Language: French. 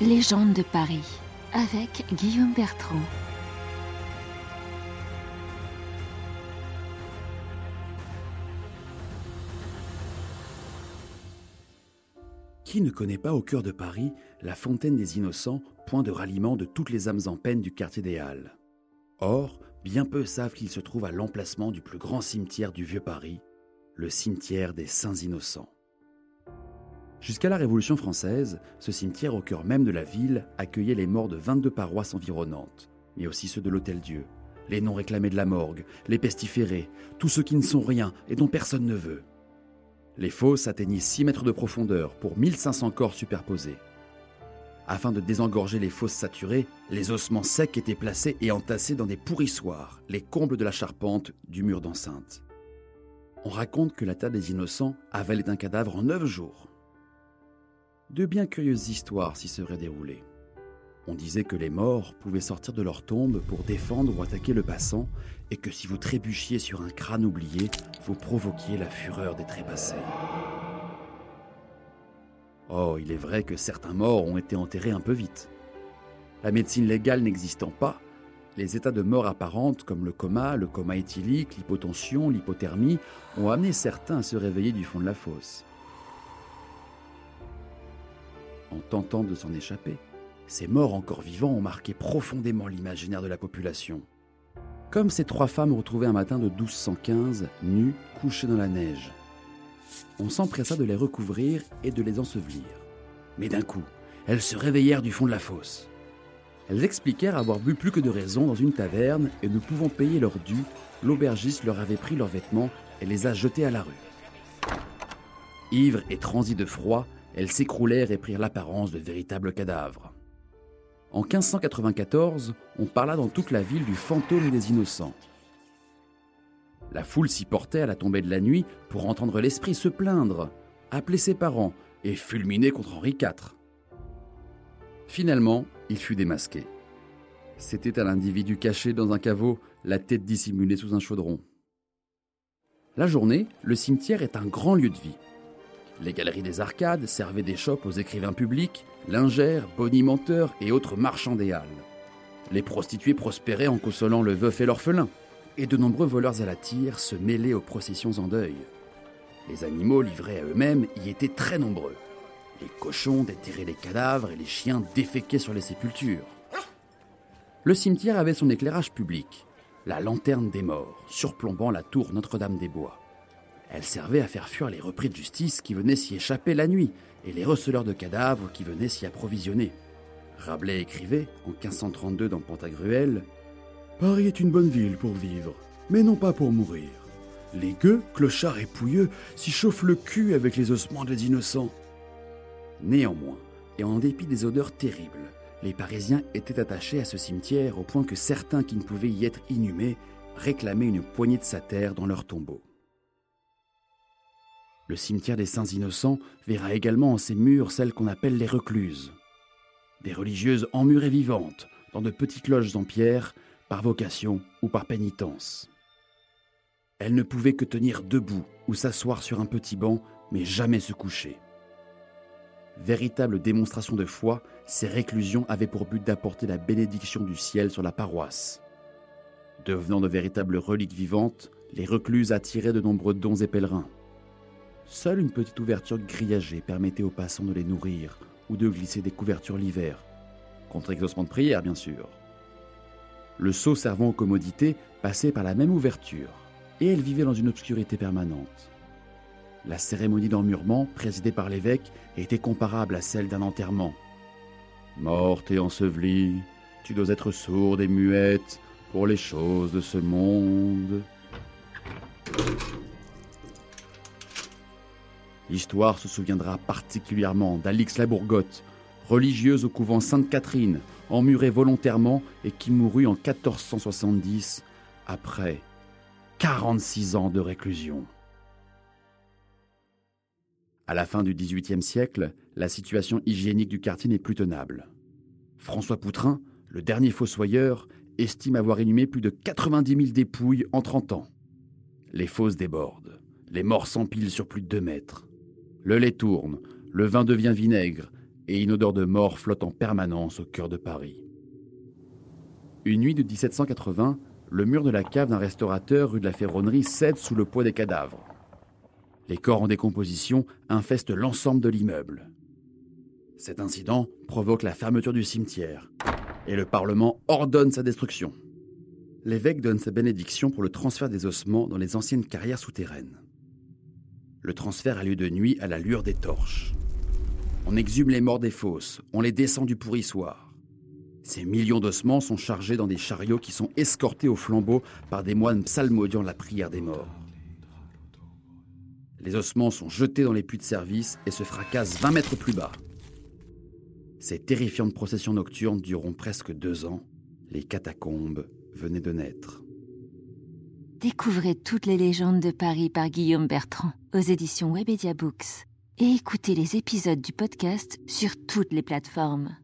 Légende de Paris avec Guillaume Bertrand. Qui ne connaît pas au cœur de Paris la fontaine des Innocents, point de ralliement de toutes les âmes en peine du quartier des Halles? Or, bien peu savent qu'il se trouve à l'emplacement du plus grand cimetière du Vieux Paris, le cimetière des Saints Innocents. Jusqu'à la Révolution française, ce cimetière au cœur même de la ville accueillait les morts de 22 paroisses environnantes, mais aussi ceux de l'Hôtel-Dieu, les non réclamés de la morgue, les pestiférés, tous ceux qui ne sont rien et dont personne ne veut. Les fosses atteignaient 6 mètres de profondeur pour 1500 corps superposés. Afin de désengorger les fosses saturées, les ossements secs étaient placés et entassés dans des pourrissoirs, les combles de la charpente du mur d'enceinte. On raconte que la table des innocents avalait un cadavre en 9 jours de bien curieuses histoires s'y seraient déroulées. On disait que les morts pouvaient sortir de leur tombe pour défendre ou attaquer le passant, et que si vous trébuchiez sur un crâne oublié, vous provoquiez la fureur des trépassés. Oh, il est vrai que certains morts ont été enterrés un peu vite. La médecine légale n'existant pas, les états de mort apparente comme le coma, le coma éthylique, l'hypotension, l'hypothermie ont amené certains à se réveiller du fond de la fosse en tentant de s'en échapper. Ces morts encore vivants ont marqué profondément l'imaginaire de la population. Comme ces trois femmes retrouvées un matin de 1215, nues, couchées dans la neige. On s'empressa de les recouvrir et de les ensevelir. Mais d'un coup, elles se réveillèrent du fond de la fosse. Elles expliquèrent avoir bu plus que de raison dans une taverne et ne pouvant payer leur dû, l'aubergiste leur avait pris leurs vêtements et les a jetés à la rue. Ivres et transis de froid, elles s'écroulèrent et prirent l'apparence de véritables cadavres. En 1594, on parla dans toute la ville du fantôme des innocents. La foule s'y portait à la tombée de la nuit pour entendre l'esprit se plaindre, appeler ses parents et fulminer contre Henri IV. Finalement, il fut démasqué. C'était un individu caché dans un caveau, la tête dissimulée sous un chaudron. La journée, le cimetière est un grand lieu de vie. Les galeries des arcades servaient des chopes aux écrivains publics, lingères, bonimenteurs et autres marchands des halles. Les prostituées prospéraient en consolant le veuf et l'orphelin, et de nombreux voleurs à la tire se mêlaient aux processions en deuil. Les animaux livrés à eux-mêmes y étaient très nombreux. Les cochons déterraient les cadavres et les chiens déféquaient sur les sépultures. Le cimetière avait son éclairage public, la lanterne des morts, surplombant la tour Notre-Dame-des-Bois. Elle servait à faire fuir les repris de justice qui venaient s'y échapper la nuit et les receleurs de cadavres qui venaient s'y approvisionner. Rabelais écrivait, en 1532 dans Pantagruel, Paris est une bonne ville pour vivre, mais non pas pour mourir. Les gueux, clochards et pouilleux s'y chauffent le cul avec les ossements des innocents. Néanmoins, et en dépit des odeurs terribles, les Parisiens étaient attachés à ce cimetière au point que certains qui ne pouvaient y être inhumés réclamaient une poignée de sa terre dans leur tombeau. Le cimetière des Saints Innocents verra également en ses murs celles qu'on appelle les recluses. Des religieuses emmurées vivantes, dans de petites loges en pierre, par vocation ou par pénitence. Elles ne pouvaient que tenir debout ou s'asseoir sur un petit banc, mais jamais se coucher. Véritable démonstration de foi, ces réclusions avaient pour but d'apporter la bénédiction du ciel sur la paroisse. Devenant de véritables reliques vivantes, les recluses attiraient de nombreux dons et pèlerins. Seule une petite ouverture grillagée permettait aux passants de les nourrir ou de glisser des couvertures l'hiver, contre exaucement de prière bien sûr. Le seau servant aux commodités passait par la même ouverture, et elle vivait dans une obscurité permanente. La cérémonie d'emmurement, présidée par l'évêque, était comparable à celle d'un enterrement. Morte et ensevelie, tu dois être sourde et muette pour les choses de ce monde. L'histoire se souviendra particulièrement d'Alix la Bourgotte, religieuse au couvent Sainte-Catherine, emmurée volontairement et qui mourut en 1470, après 46 ans de réclusion. À la fin du XVIIIe siècle, la situation hygiénique du quartier n'est plus tenable. François Poutrin, le dernier fossoyeur, estime avoir inhumé plus de 90 000 dépouilles en 30 ans. Les fosses débordent, les morts s'empilent sur plus de 2 mètres. Le lait tourne, le vin devient vinaigre, et une odeur de mort flotte en permanence au cœur de Paris. Une nuit de 1780, le mur de la cave d'un restaurateur rue de la Ferronnerie cède sous le poids des cadavres. Les corps en décomposition infestent l'ensemble de l'immeuble. Cet incident provoque la fermeture du cimetière et le Parlement ordonne sa destruction. L'évêque donne sa bénédiction pour le transfert des ossements dans les anciennes carrières souterraines. Le transfert a lieu de nuit à la lueur des torches. On exhume les morts des fosses, on les descend du pourrissoir. Ces millions d'ossements sont chargés dans des chariots qui sont escortés au flambeau par des moines psalmodiant la prière des morts. Les ossements sont jetés dans les puits de service et se fracassent 20 mètres plus bas. Ces terrifiantes processions nocturnes dureront presque deux ans. Les catacombes venaient de naître. Découvrez toutes les légendes de Paris par Guillaume Bertrand aux éditions Webedia Books et écoutez les épisodes du podcast sur toutes les plateformes.